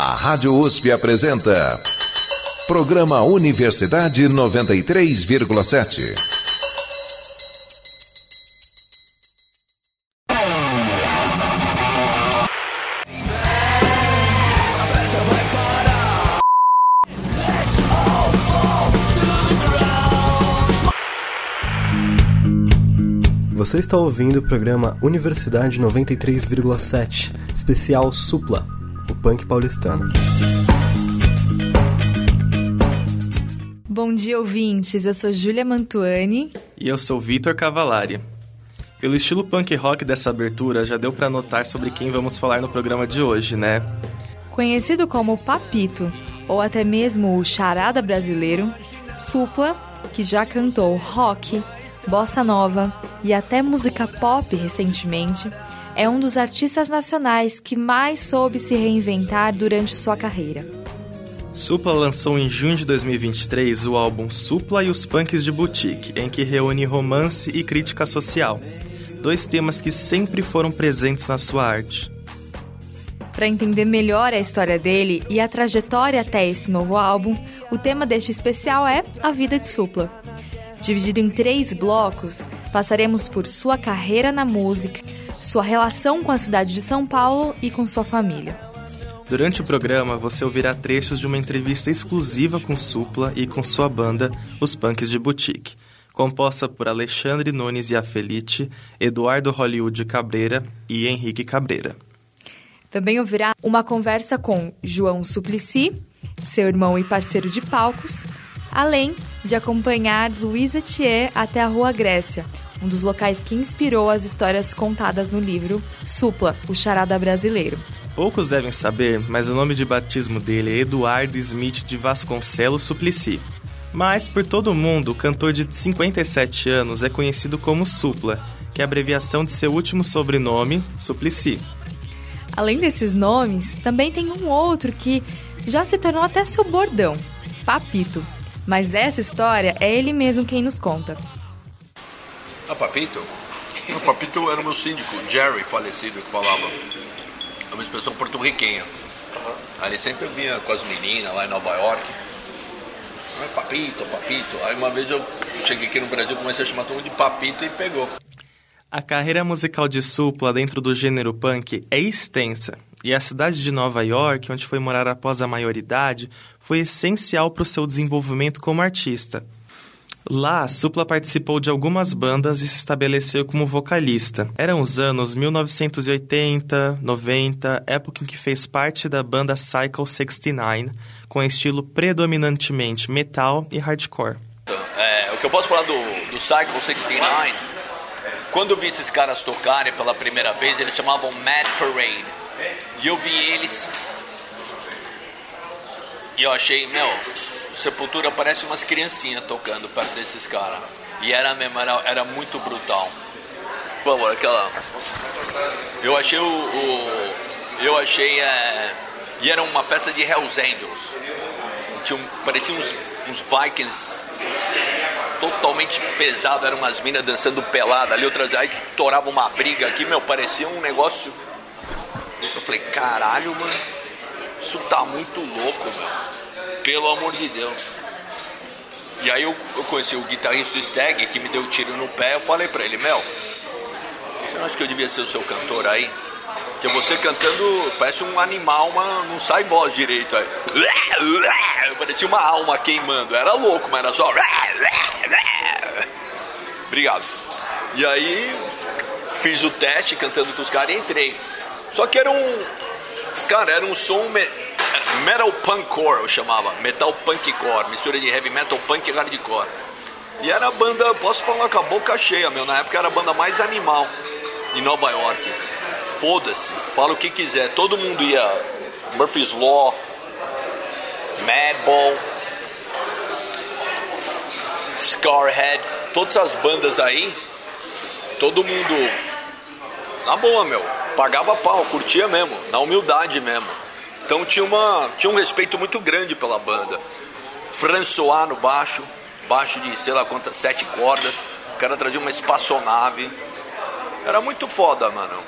A Rádio USP apresenta. Programa Universidade 93,7. Você está ouvindo o programa Universidade 93,7, especial Supla, punk paulistano. Bom dia, ouvintes. Eu sou Júlia Mantuani. E eu sou Vitor Cavalari. Pelo estilo punk rock dessa abertura, já deu para notar sobre quem vamos falar no programa de hoje, né? Conhecido como Papito, ou até mesmo o Charada Brasileiro, Supla, que já cantou rock, bossa nova e até música pop recentemente, é um dos artistas nacionais que mais soube se reinventar durante sua carreira. Supla lançou em junho de 2023 o álbum Supla e os Punks de Boutique, em que reúne romance e crítica social, dois temas que sempre foram presentes na sua arte. Para entender melhor a história dele e a trajetória até esse novo álbum, o tema deste especial é a vida de Supla. Dividido em três blocos, passaremos por sua carreira na música, sua relação com a cidade de São Paulo e com sua família. Durante o programa, você ouvirá trechos de uma entrevista exclusiva com Supla e com sua banda, Os Punks de Boutique, composta por Alexandre Nunes e Afelite, Eduardo Hollywood Cabreira e Henrique Cabreira. Também ouvirá uma conversa com João Suplicy, seu irmão e parceiro de palcos, além de acompanhar Luísa Thier até a Rua Grécia, um dos locais que inspirou as histórias contadas no livro Supla, o Charada Brasileiro. Poucos devem saber, mas o nome de batismo dele é Eduardo Smith de Vasconcelos Suplicy. Mas, por todo o mundo, o cantor de 57 anos é conhecido como Supla, que é a abreviação de seu último sobrenome, Suplicy. Além desses nomes, também tem um outro que já se tornou até seu bordão, Papito. Mas essa história é ele mesmo quem nos conta. Ah, Papito? O Papito era o meu síndico, Jerry, falecido, que falava. É uma expressão porto-riquenha. Aí ele sempre vinha com as meninas lá em Nova York. Papito, Papito. Aí uma vez eu cheguei aqui no Brasil, comecei a chamar todo mundo de Papito e pegou. A carreira musical de Supla dentro do gênero punk é extensa, e a cidade de Nova York, onde foi morar após a maioridade, foi essencial para o seu desenvolvimento como artista. Lá, Supla participou de algumas bandas e se estabeleceu como vocalista. Eram os anos 1980, 90, época em que fez parte da banda Cycle 69, com estilo predominantemente metal e hardcore. É, o que eu posso falar do, do Cycle 69, quando eu vi esses caras tocarem pela primeira vez, eles chamavam Mad Parade. E eu vi eles e eu achei, meu, Sepultura parece umas criancinhas tocando perto desses caras. E era mesmo, era, era muito brutal. Vamos, aquela. Eu achei o. o eu achei. É... E era uma festa de Hells Angels. Tinha parecia uns, uns Vikings totalmente pesado, eram umas minas dançando pelada ali, outras aí estourava uma briga aqui, meu, parecia um negócio. Eu falei, caralho, mano, isso tá muito louco, meu. Pelo amor de Deus. E aí eu, eu conheci o guitarrista Stag, que me deu um tiro no pé, eu falei pra ele, Mel, você não acha que eu devia ser o seu cantor aí? Porque você cantando parece um animal, mas não sai voz direito aí. Parecia uma alma queimando. Era louco, mas era só. Obrigado. E aí fiz o teste cantando com os caras e entrei. Só que era um. Cara, era um som me, metal punkcore, eu chamava. Metal punkcore, mistura de heavy metal punk e hardcore. E era a banda, posso falar com a boca cheia, meu. Na época era a banda mais animal em Nova York. Foda-se, fala o que quiser. Todo mundo ia. Murphy's Law, Madball, Scarhead, todas as bandas aí, todo mundo. Na boa, meu. Pagava pau, curtia mesmo, na humildade mesmo. Então tinha, uma, tinha um respeito muito grande pela banda. François no baixo, baixo de sei lá quantas, sete cordas. O cara trazia uma espaçonave. Era muito foda, mano.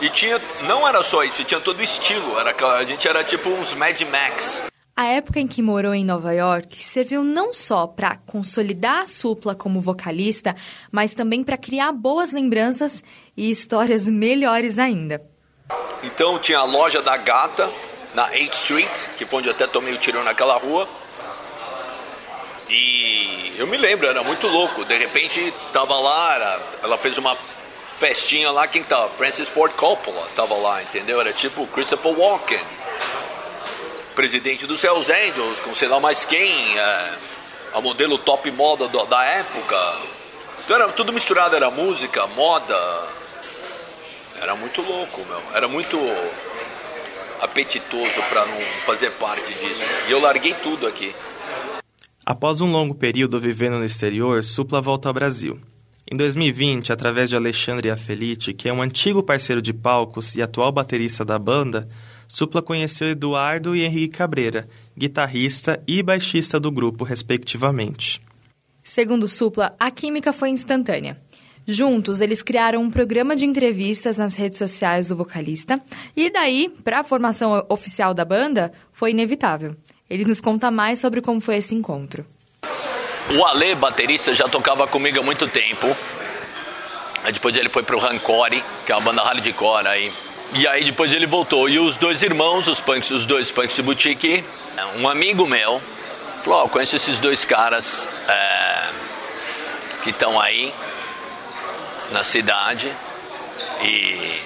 E tinha, não era só isso, tinha todo o estilo. Era, a gente era tipo uns Mad Max. A época em que morou em Nova York serviu não só para consolidar a Supla como vocalista, mas também para criar boas lembranças e histórias melhores ainda. Então tinha a loja da gata na 8th Street, que foi onde eu até tomei o tirão naquela rua. E eu me lembro, era muito louco. De repente tava lá, era, ela fez uma festinha lá, quem tava? Francis Ford Coppola tava lá, entendeu? Era tipo Christopher Walken presidente dos Hells Angels, com sei lá mais quem, é, a modelo top moda do, da época. Então era tudo misturado, era música, moda. Era muito louco, meu. Era muito apetitoso para não fazer parte disso. E eu larguei tudo aqui. Após um longo período vivendo no exterior, Supla volta ao Brasil. Em 2020, através de Alexandre Afelite, que é um antigo parceiro de palcos e atual baterista da banda, Supla conheceu Eduardo e Henrique Cabreira, guitarrista e baixista do grupo, respectivamente. Segundo Supla, a química foi instantânea. Juntos, eles criaram um programa de entrevistas nas redes sociais do vocalista, e daí, para a formação oficial da banda, foi inevitável. Ele nos conta mais sobre como foi esse encontro. O Ale, baterista, já tocava comigo há muito tempo. Aí depois ele foi pro Rancore, que é uma banda hardcore aí, e aí depois ele voltou. E os dois irmãos, os punks, os dois punks de boutique, um amigo meu falou, oh, conheço esses dois caras é, que estão aí na cidade e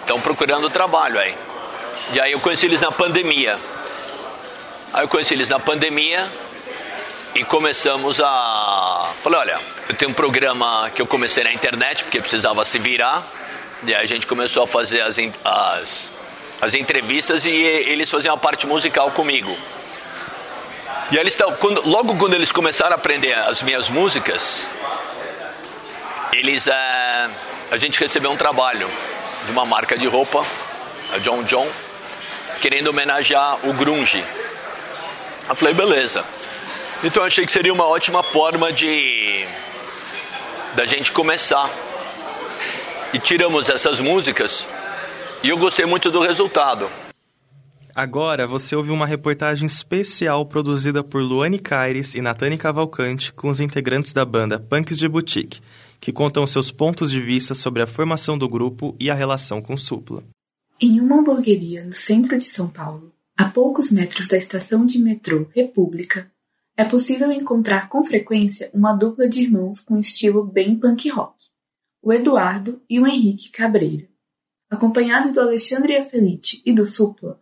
estão procurando trabalho aí. E aí eu conheci eles na pandemia. Aí eu conheci eles na pandemia e começamos a. Falei, olha, eu tenho um programa que eu comecei na internet porque precisava se virar. E aí a gente começou a fazer as, as, as entrevistas e eles faziam a parte musical comigo. E eles quando, logo quando eles começaram a aprender as minhas músicas, eles é, a gente recebeu um trabalho de uma marca de roupa, a John John, querendo homenagear o grunge. Eu falei, beleza. Então achei que seria uma ótima forma de da gente começar e tiramos essas músicas e eu gostei muito do resultado. Agora você ouve uma reportagem especial produzida por Luane Caires e Natane Cavalcante com os integrantes da banda Punks de Boutique, que contam seus pontos de vista sobre a formação do grupo e a relação com Supla. Em uma hamburgueria no centro de São Paulo, a poucos metros da estação de metrô República, é possível encontrar com frequência uma dupla de irmãos com estilo bem punk rock o Eduardo e o Henrique Cabreira. Acompanhados do Alexandre Afelite e do Supla,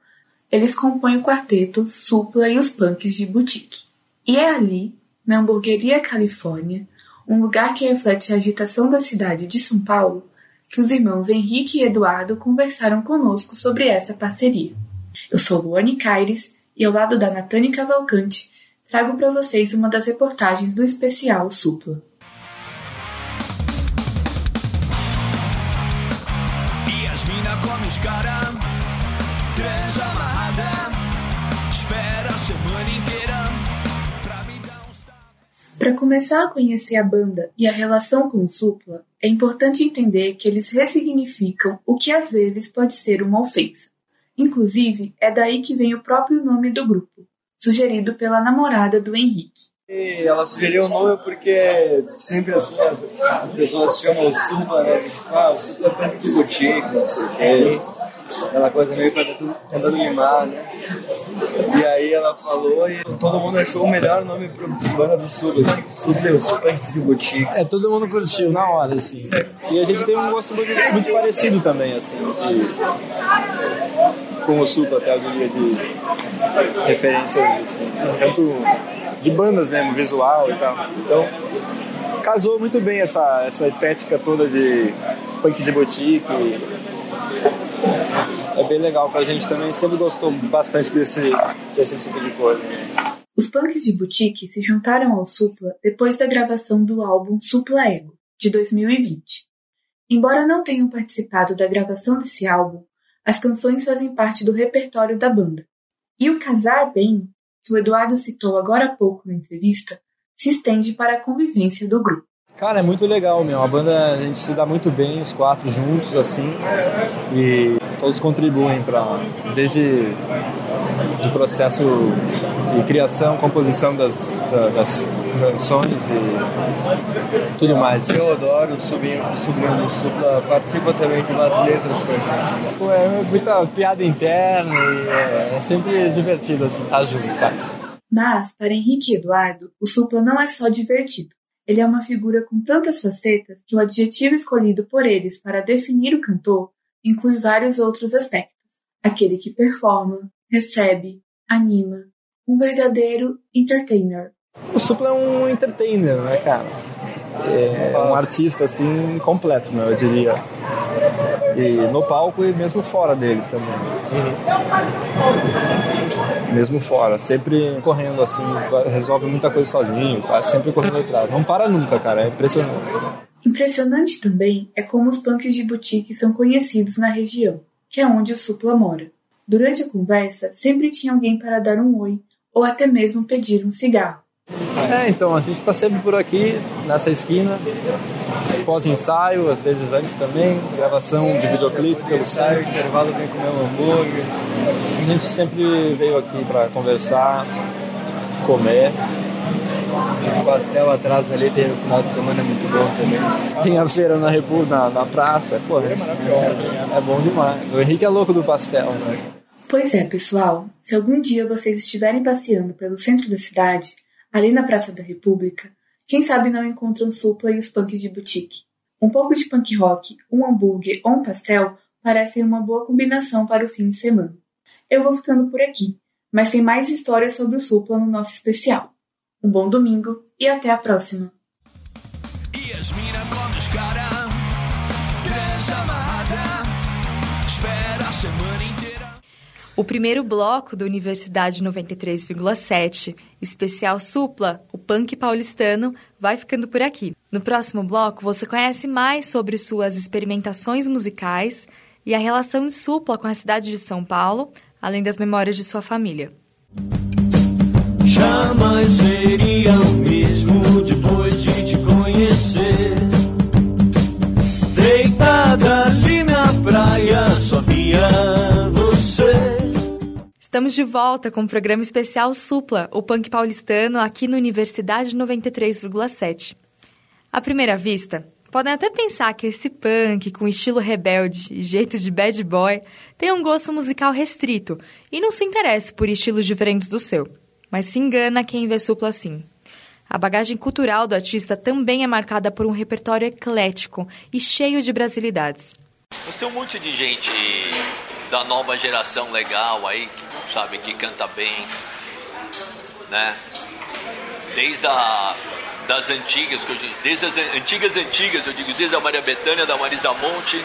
eles compõem o quarteto Supla e os Punks de Boutique. E é ali, na Hamburgueria Califórnia, um lugar que reflete a agitação da cidade de São Paulo, que os irmãos Henrique e Eduardo conversaram conosco sobre essa parceria. Eu sou Luane Caires e ao lado da Natane Cavalcante trago para vocês uma das reportagens do especial Supla. os cara Para começar a conhecer a banda e a relação com o Supla, é importante entender que eles ressignificam o que às vezes pode ser uma ofensa. Inclusive, é daí que vem o próprio nome do grupo, sugerido pela namorada do Henrique. E ela sugeriu o nome porque sempre assim as, as pessoas chamam o Supla, né? Tipo, ah, o Supla é punk de não sei o quê. Aquela coisa meio pra tentando limar, né? E aí ela falou e todo mundo achou o melhor nome pro banda do Supla, tipo, Supla os Punks de boutique. É, todo mundo curtiu na hora, assim. E a gente tem um gosto muito, muito parecido também, assim, de, com o Supla, até eu diria, de referências, assim, tanto de bandas mesmo, visual e tal. Então, casou muito bem essa, essa estética toda de punk de boutique. É bem legal pra gente também, sempre gostou bastante desse, desse tipo de coisa. Os punks de boutique se juntaram ao Supla depois da gravação do álbum Supla Ego, de 2020. Embora não tenham participado da gravação desse álbum, as canções fazem parte do repertório da banda. E o Casar Bem que o Eduardo citou agora há pouco na entrevista se estende para a convivência do grupo. Cara, é muito legal, meu. A banda, a gente se dá muito bem, os quatro juntos, assim. E todos contribuem para desde do processo de criação, composição das, das canções e tudo mais. Eu adoro, o sobrinho, do Supla participa também de umas letras com a gente. Pô, é muita piada interna e é, é sempre divertido, assim, estar tá junto, sabe? Mas, para Henrique e Eduardo, o Supla não é só divertido. Ele é uma figura com tantas facetas que o adjetivo escolhido por eles para definir o cantor inclui vários outros aspectos. Aquele que performa, recebe, anima, um verdadeiro entertainer. O Supla é um entertainer, né, cara? É um artista assim completo, né, eu diria. E no palco e mesmo fora deles também. Uhum. Mesmo fora, sempre correndo assim, resolve muita coisa sozinho, sempre correndo atrás. Não para nunca, cara, é impressionante. Impressionante também é como os punks de boutique são conhecidos na região, que é onde o Supla mora. Durante a conversa, sempre tinha alguém para dar um oi ou até mesmo pedir um cigarro. É, então, a gente está sempre por aqui, nessa esquina, pós-ensaio, às vezes antes também, gravação de videoclipe pelo ensaio, intervalo vem comer um hambúrguer. A gente sempre veio aqui para conversar, comer. O pastel atrás ali tem no final de semana é muito bom também. Tem a feira na, Repu, na, na praça, pô, é, é bom demais. O Henrique é louco do pastel, né? Pois é, pessoal. Se algum dia vocês estiverem passeando pelo centro da cidade, ali na Praça da República, quem sabe não encontram supla e os punks de boutique. Um pouco de punk rock, um hambúrguer ou um pastel parecem uma boa combinação para o fim de semana. Eu vou ficando por aqui, mas tem mais histórias sobre o supla no nosso especial. Um bom domingo e até a próxima! O primeiro bloco do Universidade 93,7, especial Supla, o punk paulistano, vai ficando por aqui. No próximo bloco, você conhece mais sobre suas experimentações musicais e a relação de Supla com a cidade de São Paulo, além das memórias de sua família. Jamais seria o mesmo depois de te conhecer. Deitada ali na praia, só via Estamos de volta com o programa especial Supla, o punk paulistano, aqui no Universidade 93,7. À primeira vista, podem até pensar que esse punk com estilo rebelde e jeito de bad boy tem um gosto musical restrito e não se interessa por estilos diferentes do seu. Mas se engana quem vê Supla assim. A bagagem cultural do artista também é marcada por um repertório eclético e cheio de brasilidades. Você tem um monte de gente da nova geração legal aí, que, sabe, que canta bem, né? Desde a, das antigas, desde as antigas antigas, eu digo, desde a Maria Bethânia, da Marisa Monte,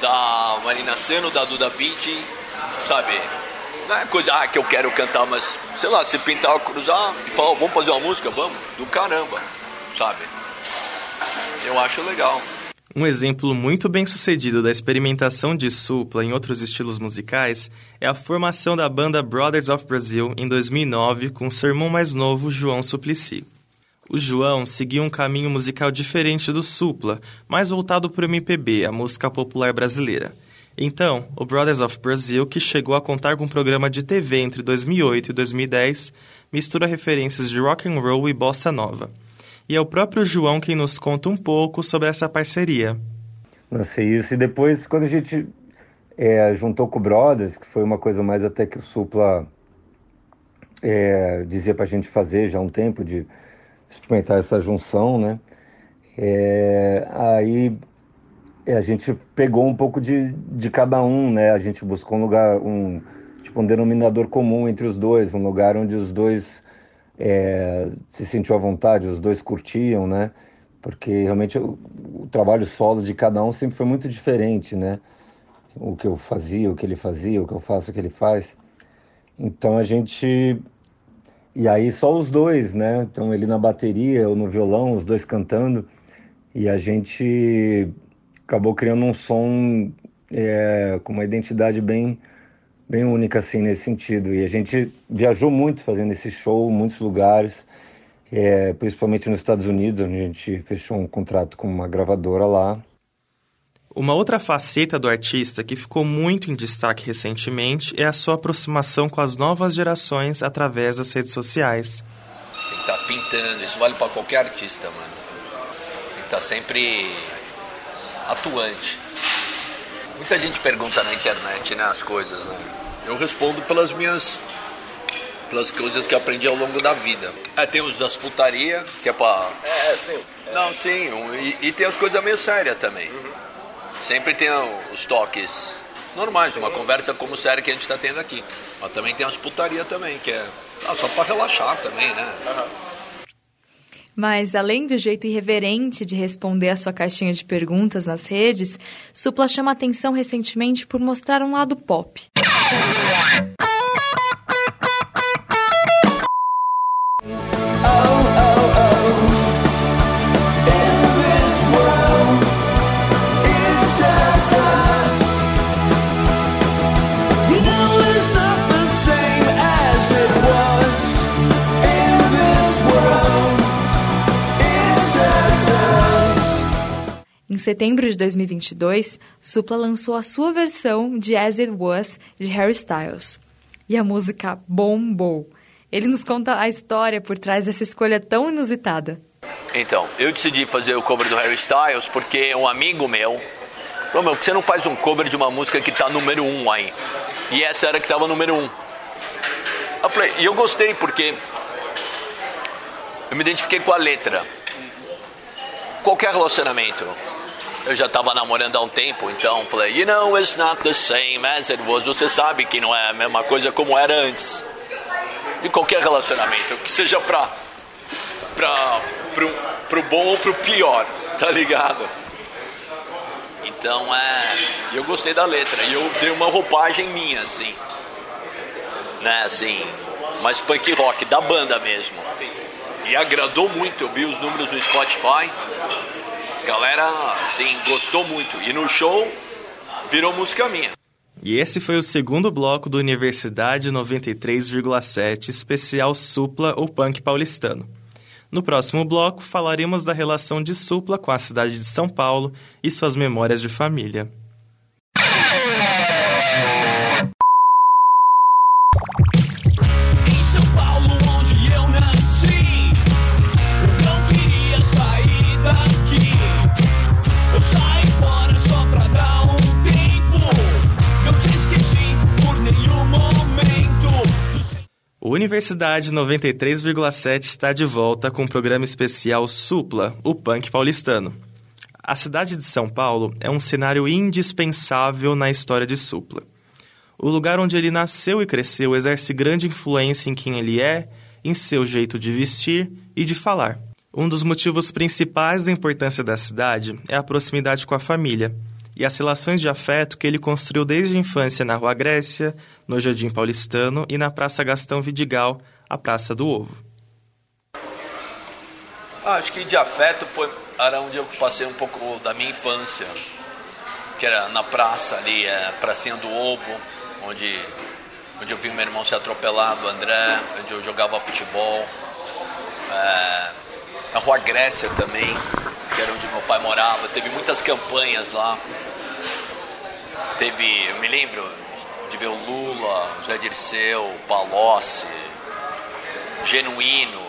da Marina Seno, da Duda Beat, sabe? Não é coisa ah, que eu quero cantar, mas sei lá, se pintar, cruzar e falar, vamos fazer uma música, vamos, do caramba, sabe? Eu acho legal. Um exemplo muito bem sucedido da experimentação de supla em outros estilos musicais é a formação da banda Brothers of Brazil em 2009 com seu irmão mais novo, João Suplicy. O João seguia um caminho musical diferente do supla, mais voltado para o MPB, a música popular brasileira. Então, o Brothers of Brazil, que chegou a contar com um programa de TV entre 2008 e 2010, mistura referências de rock and roll e bossa nova e é o próprio João quem nos conta um pouco sobre essa parceria. Lancei isso e depois, quando a gente é, juntou com o Brothers, que foi uma coisa mais até que o Supla é, dizia para a gente fazer já há um tempo, de experimentar essa junção, né? É, aí a gente pegou um pouco de, de cada um, né? A gente buscou um lugar, um, tipo, um denominador comum entre os dois, um lugar onde os dois é, se sentiu à vontade, os dois curtiam, né? Porque realmente o, o, trabalho solo de cada um sempre foi muito diferente, né? O que eu fazia, o que ele fazia, o que eu faço, o que ele faz. Então a gente. E aí só os dois, né? Então ele na bateria, eu no violão, os dois cantando. E a gente acabou criando um som é, com uma identidade bem bem única assim nesse sentido. E a gente viajou muito fazendo esse show, muitos lugares. é, principalmente nos Estados Unidos, onde a gente fechou um contrato com uma gravadora lá. Uma outra faceta do artista que ficou muito em destaque recentemente é a sua aproximação com as novas gerações através das redes sociais. Tem que estar tá pintando, isso vale para qualquer artista, mano. Tem que estar tá sempre atuante. Muita gente pergunta na internet, né, as coisas, né? Eu respondo pelas minhas pelas coisas que aprendi ao longo da vida. É, tem os das putaria, que é pra. É, sim. É. Não, sim, um, e, e, tem as coisas meio sérias também. Uhum. Sempre tem os toques normais, sim. uma conversa como séria que a gente tá tendo aqui. Mas também tem as putaria também, que é ah, só pra relaxar também, né? Uhum. Mas, além do jeito irreverente de responder a sua caixinha de perguntas nas redes, Supla chama atenção recentemente por mostrar um lado pop. Two, one. Setembro de 2022, Supla lançou a sua versão de As It Was de Harry Styles. E a música bombou. Ele nos conta a história por trás dessa escolha tão inusitada. Então, eu decidi fazer o cover do Harry Styles porque um amigo meu falou: Meu, você não faz um cover de uma música que tá número um aí? E essa era que tava número um. Eu falei, e eu gostei porque eu me identifiquei com a letra. Qualquer relacionamento, eu já estava namorando há um tempo, então falei, you know, it's not the same as it was. Você sabe que não é a mesma coisa como era antes. E qualquer relacionamento, que seja pra, pra, pro, pro bom ou pro pior, tá ligado? Então é. Eu gostei da letra e eu dei uma roupagem minha, assim. Né, assim. Mais punk rock, da banda mesmo. E agradou muito, eu vi os números no Spotify galera, assim, gostou muito. E no show virou música minha. E esse foi o segundo bloco do Universidade 93,7 especial Supla ou Punk paulistano. No próximo bloco falaremos da relação de Supla com a cidade de São Paulo e suas memórias de família. Universidade 93,7 está de volta com o programa especial Supla, o punk paulistano. A cidade de São Paulo é um cenário indispensável na história de Supla. O lugar onde ele nasceu e cresceu exerce grande influência em quem ele é, em seu jeito de vestir e de falar. Um dos motivos principais da importância da cidade é a proximidade com a família e as relações de afeto que ele construiu desde a infância na Rua Grécia, no Jardim Paulistano e na Praça Gastão Vidigal, a Praça do Ovo. Ah, acho que de afeto foi era onde eu passei um pouco da minha infância, que era na praça ali, é, Pracinha do Ovo, onde, onde eu vi meu irmão ser atropelado, André, onde eu jogava futebol. É, a Rua Grécia também, que era onde meu pai morava. Teve muitas campanhas lá. Teve, eu me lembro de ver o Lula, o Zé Dirceu, Palocci, Genuíno,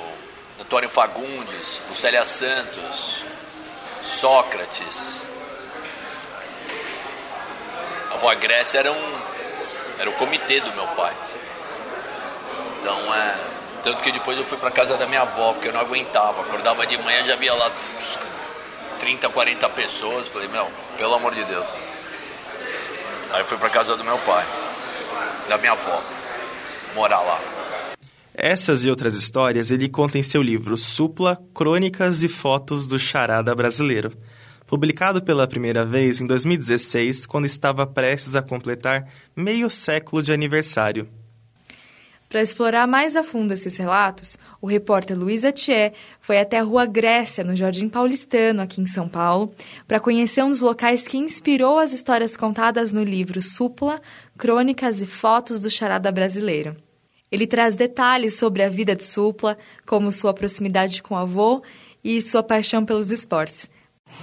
Antônio Fagundes, Lucélia Santos, Sócrates. A Rua Grécia era um era o comitê do meu pai. Então é tanto que depois eu fui para casa da minha avó, porque eu não aguentava. Acordava de manhã já via lá 30, 40 pessoas. Falei, meu, pelo amor de Deus. Aí fui para casa do meu pai, da minha avó, morar lá. Essas e outras histórias ele conta em seu livro Supla, Crônicas e Fotos do Charada Brasileiro, publicado pela primeira vez em 2016, quando estava prestes a completar meio século de aniversário. Para explorar mais a fundo esses relatos, o repórter Luiz Atier foi até a Rua Grécia, no Jardim Paulistano, aqui em São Paulo, para conhecer um dos locais que inspirou as histórias contadas no livro Súpula, Crônicas e Fotos do Charada Brasileiro. Ele traz detalhes sobre a vida de Supla, como sua proximidade com o avô e sua paixão pelos esportes.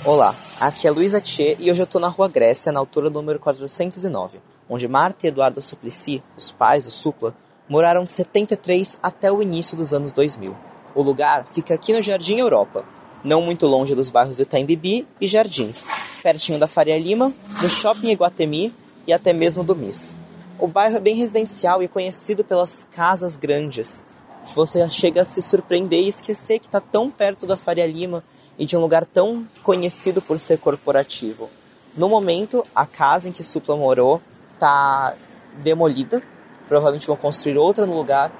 Olá, aqui é Luísa Tchê e hoje eu estou na Rua Grécia, na altura número 409, onde Marta e Eduardo Suplicy, os pais do Supla, moraram de 73 até o início dos anos 2000. O lugar fica aqui no Jardim Europa, não muito longe dos bairros do Itaim Bibi e Jardins, pertinho da Faria Lima, do Shopping Iguatemi e até mesmo do MIS. O bairro é bem residencial e conhecido pelas casas grandes. Você chega a se surpreender e esquecer que está tão perto da Faria Lima e de um lugar tão conhecido por ser corporativo. No momento, a casa em que Supla morou está demolida. Provavelmente vão construir outra no lugar.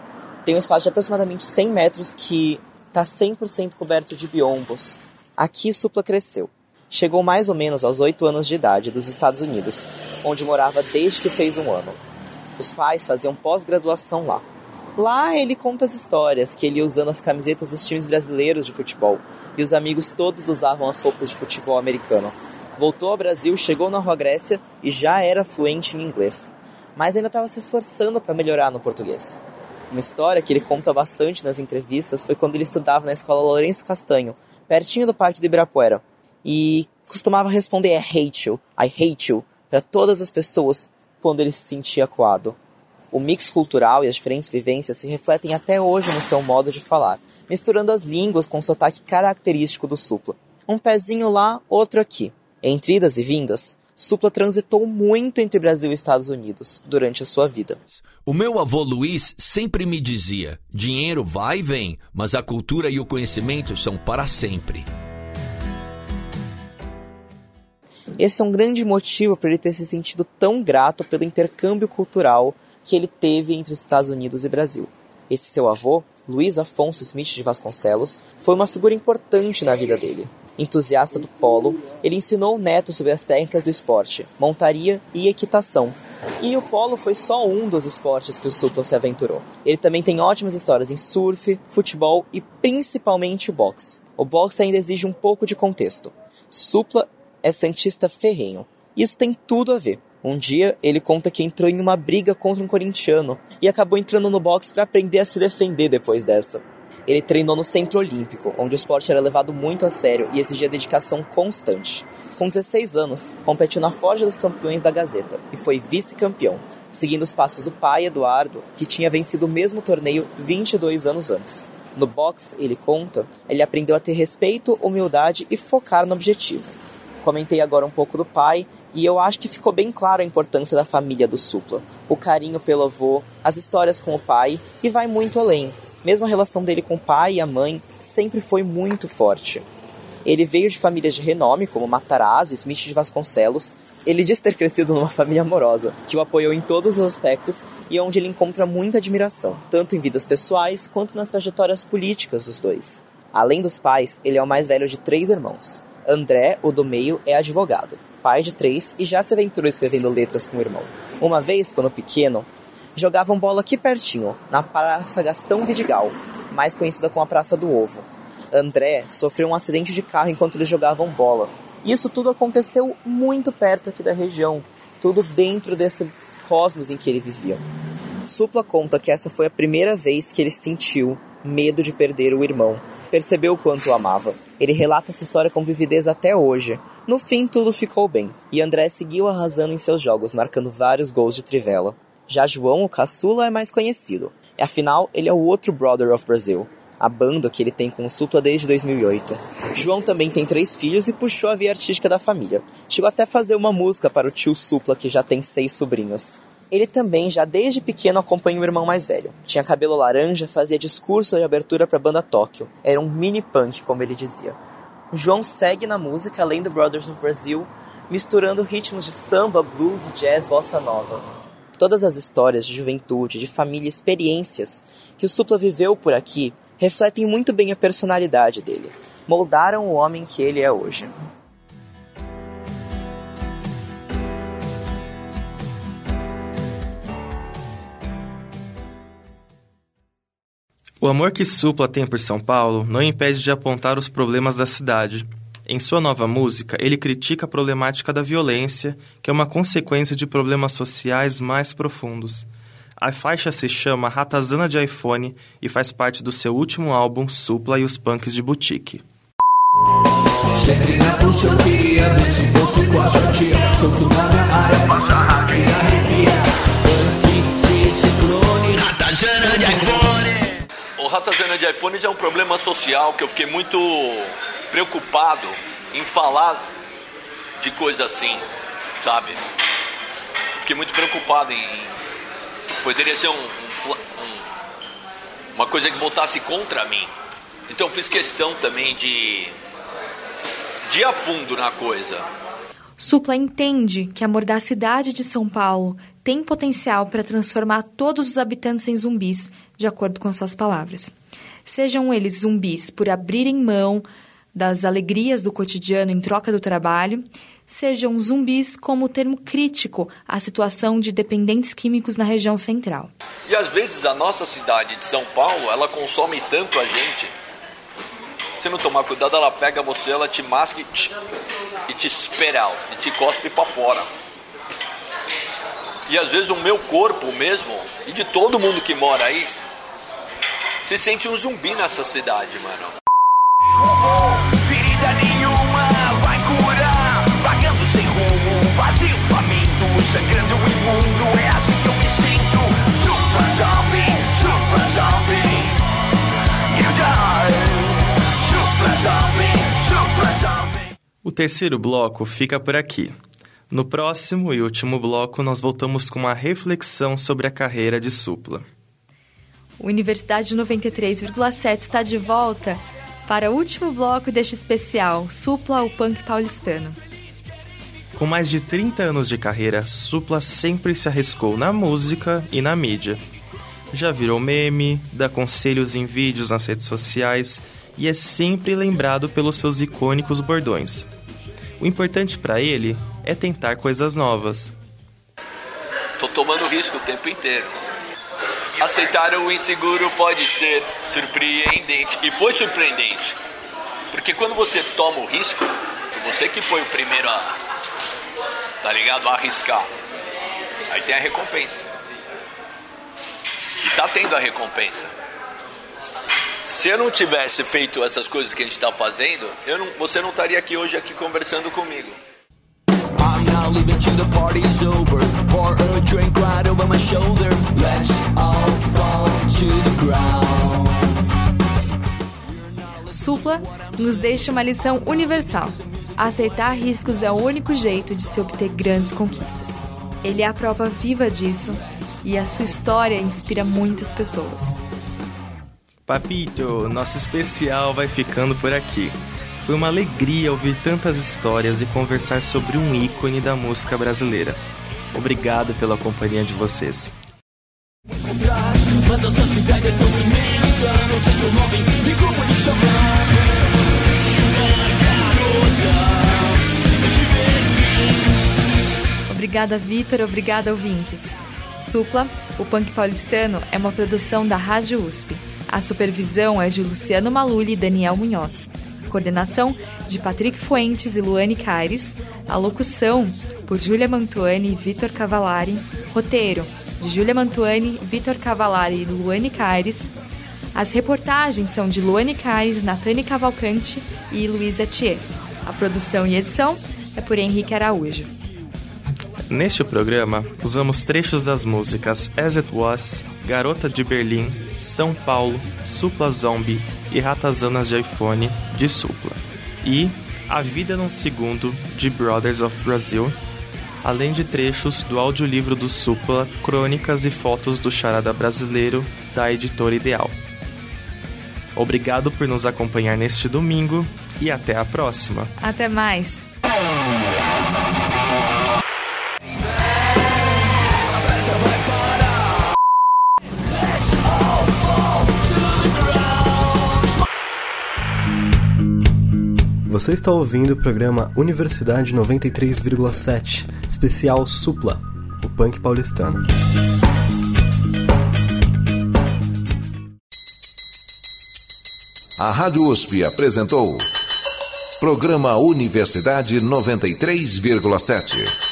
Tem um espaço de aproximadamente 100 metros que está 100% coberto de biombos. Aqui Supla cresceu. Chegou mais ou menos aos 8 anos de idade dos Estados Unidos, onde morava desde que fez um ano. Os pais faziam pós-graduação lá. Lá ele conta as histórias que ele ia usando as camisetas dos times brasileiros de futebol e os amigos todos usavam as roupas de futebol americano. Voltou ao Brasil, chegou na Rua Grécia e já era fluente em inglês, mas ainda estava se esforçando para melhorar no português. Uma história que ele conta bastante nas entrevistas foi quando ele estudava na escola Lourenço Castanho, pertinho do Parque do Ibirapuera, e costumava responder I hate you, I hate you, para todas as pessoas quando ele se sentia coado. O mix cultural e as diferentes vivências se refletem até hoje no seu modo de falar, misturando as línguas com o sotaque característico do Supla. Um pezinho lá, outro aqui. Entre idas e vindas, Supla transitou muito entre Brasil e Estados Unidos durante a sua vida. O meu avô Luiz sempre me dizia: dinheiro vai e vem, mas a cultura e o conhecimento são para sempre. Esse é um grande motivo para ele ter se sentido tão grato pelo intercâmbio cultural que ele teve entre Estados Unidos e Brasil. Esse seu avô, Luiz Afonso Smith de Vasconcelos, foi uma figura importante na vida dele. Entusiasta do polo, ele ensinou o neto sobre as técnicas do esporte, montaria e equitação. E o polo foi só um dos esportes que o Supla se aventurou. Ele também tem ótimas histórias em surf, futebol e principalmente o boxe. O boxe ainda exige um pouco de contexto. Supla é santista ferrenho. Isso tem tudo a ver. Um dia, ele conta que entrou em uma briga contra um corintiano e acabou entrando no boxe para aprender a se defender depois dessa. Ele treinou no Centro Olímpico, onde o esporte era levado muito a sério e exigia dedicação constante. Com 16 anos, competiu na Forja dos Campeões da Gazeta e foi vice-campeão, seguindo os passos do pai Eduardo, que tinha vencido o mesmo torneio 22 anos antes. No boxe, ele conta, ele aprendeu a ter respeito, humildade e focar no objetivo. Comentei agora um pouco do pai e eu acho que ficou bem clara a importância da família do Supla, o carinho pelo avô, as histórias com o pai e vai muito além. Mesmo a relação dele com o pai e a mãe sempre foi muito forte. Ele veio de famílias de renome, como Matarazzo e Smith de Vasconcelos. Ele diz ter crescido numa família amorosa, que o apoiou em todos os aspectos e onde ele encontra muita admiração, tanto em vidas pessoais quanto nas trajetórias políticas dos dois. Além dos pais, ele é o mais velho de três irmãos. André, o do meio, é advogado, pai de três e já se aventurou escrevendo letras com o irmão. Uma vez, quando pequeno, jogavam bola aqui pertinho, na Praça Gastão Vidigal, mais conhecida como a Praça do Ovo. André sofreu um acidente de carro enquanto eles jogavam bola. Isso tudo aconteceu muito perto aqui da região, tudo dentro desse cosmos em que ele vivia. Supla conta que essa foi a primeira vez que ele sentiu medo de perder o irmão. Percebeu o quanto o amava. Ele relata essa história com vividez até hoje. No fim, tudo ficou bem, e André seguiu arrasando em seus jogos, marcando vários gols de trivela. Já João, o caçula, é mais conhecido. Afinal, ele é o outro Brother of Brazil, a banda que ele tem com Supla desde 2008. João também tem três filhos e puxou a via artística da família. Chegou até a fazer uma música para o tio Supla, que já tem seis sobrinhos. Ele também, já desde pequeno, acompanha o irmão mais velho. Tinha cabelo laranja, fazia discurso de abertura para a banda Tóquio. Era um mini punk, como ele dizia. João segue na música, além do Brothers of Brazil, misturando ritmos de samba, blues e jazz bossa nova. Todas as histórias de juventude, de família, experiências que o Supla viveu por aqui refletem muito bem a personalidade dele. Moldaram o homem que ele é hoje. O amor que Supla tem por São Paulo não impede de apontar os problemas da cidade. Em sua nova música, ele critica a problemática da violência, que é uma consequência de problemas sociais mais profundos. A faixa se chama Ratazana de iPhone e faz parte do seu último álbum Supla e os Punks de Boutique. O ratazana de iPhone já é um problema social que eu fiquei muito preocupado em falar de coisa assim, sabe? Fiquei muito preocupado em. Poderia ser um, um, uma coisa que voltasse contra mim. Então fiz questão também de. de a fundo na coisa. Supla entende que a mordacidade de São Paulo tem potencial para transformar todos os habitantes em zumbis, de acordo com suas palavras. Sejam eles zumbis por abrirem mão das alegrias do cotidiano em troca do trabalho, sejam zumbis como termo crítico à situação de dependentes químicos na região central. E às vezes a nossa cidade de São Paulo, ela consome tanto a gente. Se não tomar cuidado, ela pega você, ela te masca e te, e te espera, e te cospe para fora. E às vezes o meu corpo mesmo, e de todo mundo que mora aí, se sente um zumbi nessa cidade, mano. Ferida nenhuma vai curar Vagando sem rumo, vazio, faminto Sangrando imundo, é assim que eu me sinto. Super zombie, super zombie. You die. Super zombie, super zombie. O terceiro bloco fica por aqui. No próximo e último bloco, nós voltamos com uma reflexão sobre a carreira de Supla. Universidade 93,7 está de volta para o último bloco deste especial, Supla, o punk paulistano. Com mais de 30 anos de carreira, Supla sempre se arriscou na música e na mídia. Já virou meme, dá conselhos em vídeos nas redes sociais e é sempre lembrado pelos seus icônicos bordões. O importante para ele é tentar coisas novas. Tô tomando risco o tempo inteiro. Aceitar o inseguro pode ser surpreendente. E foi surpreendente. Porque quando você toma o risco, você que foi o primeiro a. Tá ligado? A arriscar. Aí tem a recompensa. E tá tendo a recompensa. Se eu não tivesse feito essas coisas que a gente tá fazendo, não, você não estaria aqui hoje aqui conversando comigo. Till the party's over Pour a drink right over my shoulder Let's all fall to the ground Supla nos deixa uma lição universal. Aceitar riscos é o único jeito de se obter grandes conquistas. Ele é a prova viva disso e a sua história inspira muitas pessoas. Papito, nosso especial vai ficando por aqui. Foi uma alegria ouvir tantas histórias e conversar sobre um ícone da música brasileira. Obrigado pela companhia de vocês. Obrigada, Vitor. Obrigada, ouvintes. Supla, o punk paulistano, é uma produção da Rádio USP. A supervisão é de Luciano Maluli e Daniel Munhoz. Coordenação de Patrick Fuentes e Luane Caires. A locução por Júlia Mantuani e Vitor Cavalari. Roteiro de Júlia Mantuani, Vitor Cavalari e Luane Caires. As reportagens são de Luane Caires, Natane Cavalcante e Luísa Thier. A produção e edição é por Henrique Araújo. Neste programa, usamos trechos das músicas As It Was, Garota de Berlim, São Paulo, Supla Zombie e Ratazanas de iPhone, de Supla. E A Vida num Segundo, de Brothers of Brazil, além de trechos do audiolivro do Supla, Crônicas e Fotos do Charada Brasileiro, da editora Ideal. Obrigado por nos acompanhar neste domingo e até a próxima. Até mais! Você está ouvindo o programa Universidade 93,7, especial Supla, o punk paulistano. A Rádio USP apresentou Programa Universidade 93,7.